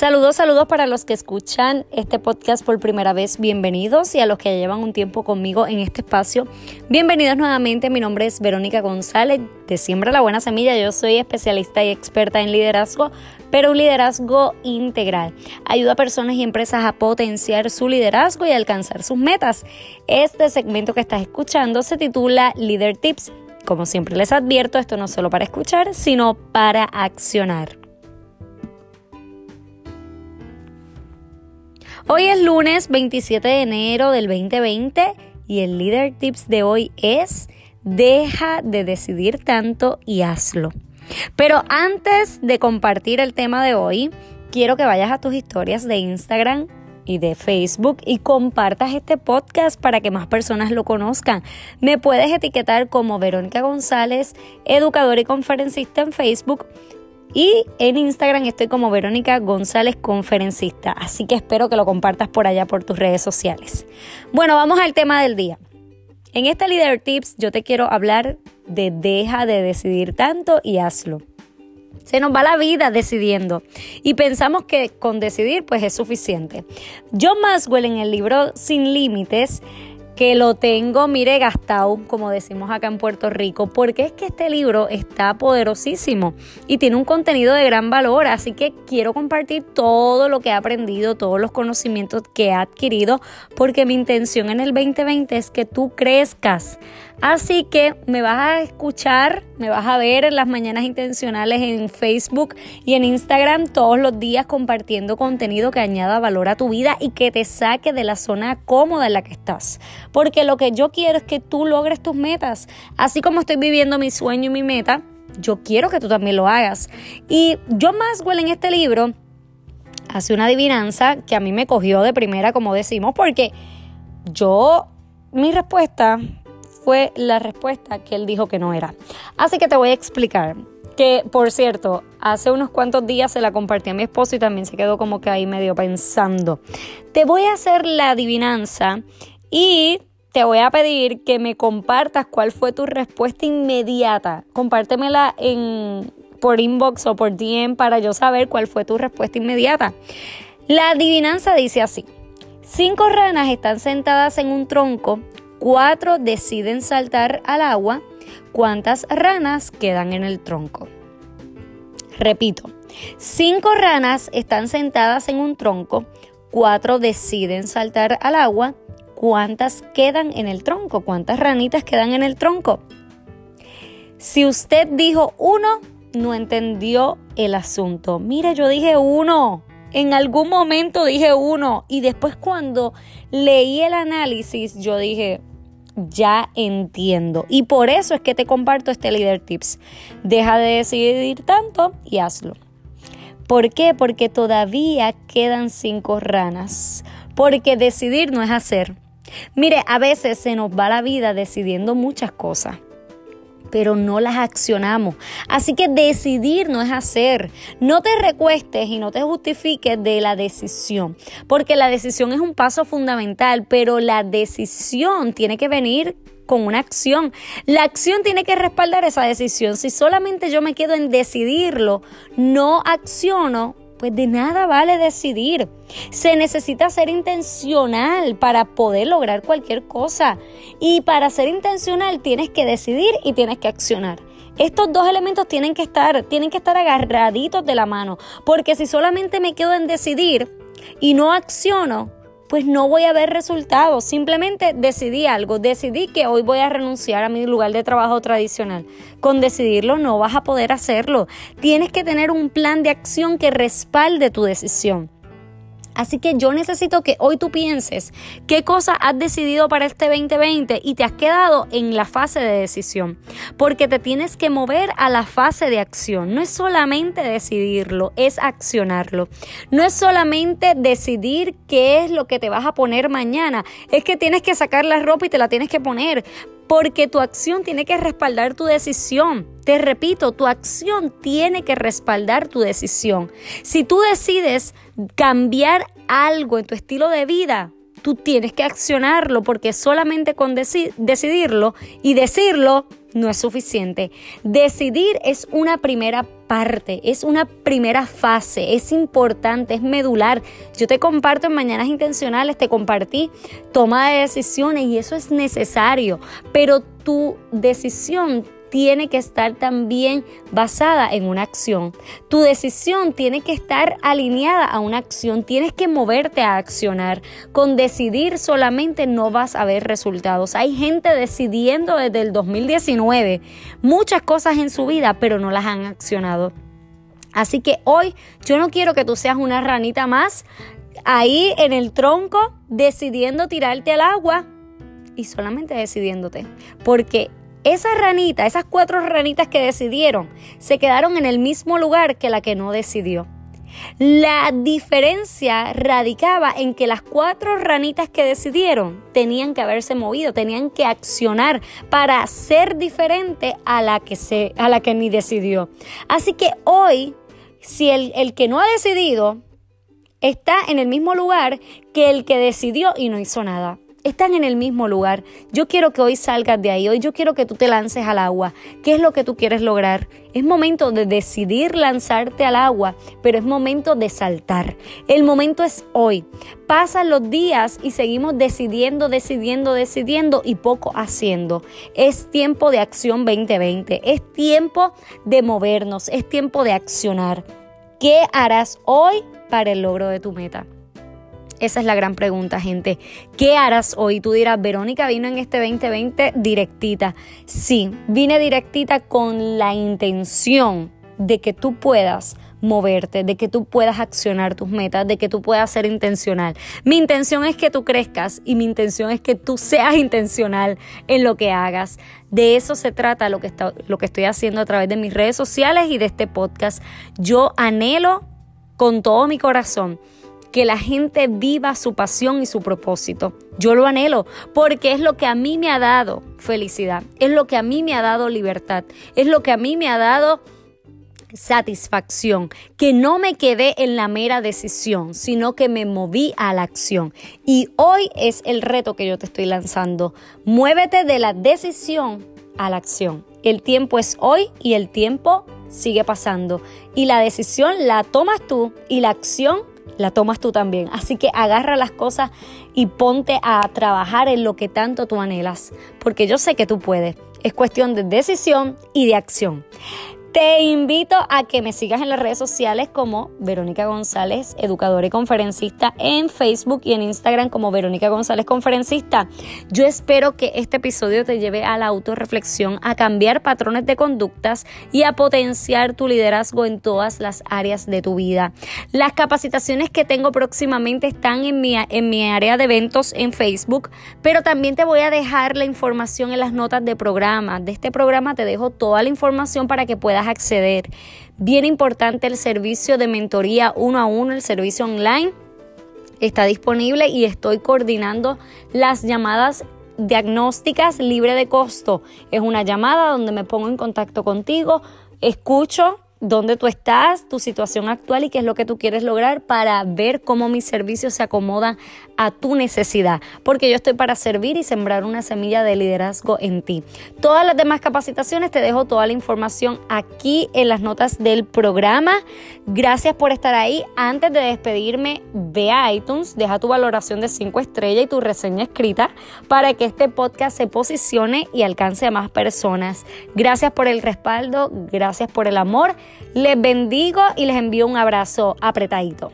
Saludos, saludos para los que escuchan este podcast por primera vez, bienvenidos y a los que llevan un tiempo conmigo en este espacio, bienvenidos nuevamente. Mi nombre es Verónica González de Siembra la Buena Semilla. Yo soy especialista y experta en liderazgo, pero un liderazgo integral. Ayuda a personas y empresas a potenciar su liderazgo y alcanzar sus metas. Este segmento que estás escuchando se titula Leader Tips. Como siempre les advierto, esto no es solo para escuchar, sino para accionar. Hoy es lunes 27 de enero del 2020 y el Leader Tips de hoy es deja de decidir tanto y hazlo. Pero antes de compartir el tema de hoy, quiero que vayas a tus historias de Instagram y de Facebook y compartas este podcast para que más personas lo conozcan. Me puedes etiquetar como Verónica González, educadora y conferencista en Facebook y en Instagram estoy como Verónica González Conferencista, así que espero que lo compartas por allá por tus redes sociales. Bueno, vamos al tema del día. En este Leader Tips yo te quiero hablar de deja de decidir tanto y hazlo. Se nos va la vida decidiendo y pensamos que con decidir pues es suficiente. John Maswell en el libro Sin Límites que lo tengo, mire, gastado, como decimos acá en Puerto Rico, porque es que este libro está poderosísimo y tiene un contenido de gran valor, así que quiero compartir todo lo que he aprendido, todos los conocimientos que he adquirido, porque mi intención en el 2020 es que tú crezcas Así que me vas a escuchar, me vas a ver en las mañanas intencionales en Facebook y en Instagram todos los días compartiendo contenido que añada valor a tu vida y que te saque de la zona cómoda en la que estás. Porque lo que yo quiero es que tú logres tus metas. Así como estoy viviendo mi sueño y mi meta, yo quiero que tú también lo hagas. Y John Maswell en este libro hace una adivinanza que a mí me cogió de primera, como decimos, porque yo, mi respuesta fue la respuesta que él dijo que no era. Así que te voy a explicar. Que, por cierto, hace unos cuantos días se la compartí a mi esposo y también se quedó como que ahí medio pensando. Te voy a hacer la adivinanza y te voy a pedir que me compartas cuál fue tu respuesta inmediata. Compártemela en, por inbox o por DM para yo saber cuál fue tu respuesta inmediata. La adivinanza dice así. Cinco ranas están sentadas en un tronco cuatro deciden saltar al agua, ¿cuántas ranas quedan en el tronco? Repito, cinco ranas están sentadas en un tronco, cuatro deciden saltar al agua, ¿cuántas quedan en el tronco? ¿Cuántas ranitas quedan en el tronco? Si usted dijo uno, no entendió el asunto. Mire, yo dije uno. En algún momento dije uno y después cuando leí el análisis yo dije, ya entiendo. Y por eso es que te comparto este Leader Tips. Deja de decidir tanto y hazlo. ¿Por qué? Porque todavía quedan cinco ranas. Porque decidir no es hacer. Mire, a veces se nos va la vida decidiendo muchas cosas pero no las accionamos. Así que decidir no es hacer. No te recuestes y no te justifiques de la decisión, porque la decisión es un paso fundamental, pero la decisión tiene que venir con una acción. La acción tiene que respaldar esa decisión. Si solamente yo me quedo en decidirlo, no acciono, pues de nada vale decidir. Se necesita ser intencional para poder lograr cualquier cosa. Y para ser intencional tienes que decidir y tienes que accionar. Estos dos elementos tienen que estar, tienen que estar agarraditos de la mano, porque si solamente me quedo en decidir y no acciono, pues no voy a ver resultados. Simplemente decidí algo, decidí que hoy voy a renunciar a mi lugar de trabajo tradicional. Con decidirlo no vas a poder hacerlo. Tienes que tener un plan de acción que respalde tu decisión. Así que yo necesito que hoy tú pienses qué cosa has decidido para este 2020 y te has quedado en la fase de decisión, porque te tienes que mover a la fase de acción. No es solamente decidirlo, es accionarlo. No es solamente decidir qué es lo que te vas a poner mañana, es que tienes que sacar la ropa y te la tienes que poner porque tu acción tiene que respaldar tu decisión. Te repito, tu acción tiene que respaldar tu decisión. Si tú decides cambiar algo en tu estilo de vida, tú tienes que accionarlo porque solamente con decidirlo y decirlo no es suficiente. Decidir es una primera parte, es una primera fase, es importante, es medular. Yo te comparto en Mañanas Intencionales, te compartí toma de decisiones y eso es necesario, pero tu decisión tiene que estar también basada en una acción. Tu decisión tiene que estar alineada a una acción. Tienes que moverte a accionar. Con decidir solamente no vas a ver resultados. Hay gente decidiendo desde el 2019 muchas cosas en su vida, pero no las han accionado. Así que hoy yo no quiero que tú seas una ranita más ahí en el tronco decidiendo tirarte al agua y solamente decidiéndote. Porque esas ranitas, esas cuatro ranitas que decidieron, se quedaron en el mismo lugar que la que no decidió. La diferencia radicaba en que las cuatro ranitas que decidieron tenían que haberse movido, tenían que accionar para ser diferente a la que, se, a la que ni decidió. Así que hoy, si el, el que no ha decidido está en el mismo lugar que el que decidió y no hizo nada están en el mismo lugar. Yo quiero que hoy salgas de ahí, hoy yo quiero que tú te lances al agua. ¿Qué es lo que tú quieres lograr? Es momento de decidir lanzarte al agua, pero es momento de saltar. El momento es hoy. Pasan los días y seguimos decidiendo, decidiendo, decidiendo y poco haciendo. Es tiempo de acción 2020, es tiempo de movernos, es tiempo de accionar. ¿Qué harás hoy para el logro de tu meta? Esa es la gran pregunta, gente. ¿Qué harás hoy? Tú dirás, Verónica vino en este 2020 directita. Sí, vine directita con la intención de que tú puedas moverte, de que tú puedas accionar tus metas, de que tú puedas ser intencional. Mi intención es que tú crezcas y mi intención es que tú seas intencional en lo que hagas. De eso se trata lo que, está, lo que estoy haciendo a través de mis redes sociales y de este podcast. Yo anhelo con todo mi corazón que la gente viva su pasión y su propósito. Yo lo anhelo porque es lo que a mí me ha dado felicidad, es lo que a mí me ha dado libertad, es lo que a mí me ha dado satisfacción, que no me quedé en la mera decisión, sino que me moví a la acción. Y hoy es el reto que yo te estoy lanzando. Muévete de la decisión a la acción. El tiempo es hoy y el tiempo sigue pasando. Y la decisión la tomas tú y la acción la tomas tú también. Así que agarra las cosas y ponte a trabajar en lo que tanto tú anhelas, porque yo sé que tú puedes. Es cuestión de decisión y de acción. Te invito a que me sigas en las redes sociales como Verónica González, educadora y conferencista en Facebook y en Instagram como Verónica González Conferencista. Yo espero que este episodio te lleve a la autorreflexión, a cambiar patrones de conductas y a potenciar tu liderazgo en todas las áreas de tu vida. Las capacitaciones que tengo próximamente están en mi, en mi área de eventos en Facebook, pero también te voy a dejar la información en las notas de programa. De este programa te dejo toda la información para que acceder. Bien importante el servicio de mentoría uno a uno, el servicio online. Está disponible y estoy coordinando las llamadas diagnósticas libre de costo. Es una llamada donde me pongo en contacto contigo, escucho dónde tú estás, tu situación actual y qué es lo que tú quieres lograr para ver cómo mis servicios se acomodan a tu necesidad, porque yo estoy para servir y sembrar una semilla de liderazgo en ti. Todas las demás capacitaciones te dejo toda la información aquí en las notas del programa. Gracias por estar ahí. Antes de despedirme, ve a iTunes, deja tu valoración de 5 estrellas y tu reseña escrita para que este podcast se posicione y alcance a más personas. Gracias por el respaldo, gracias por el amor. Les bendigo y les envío un abrazo apretadito.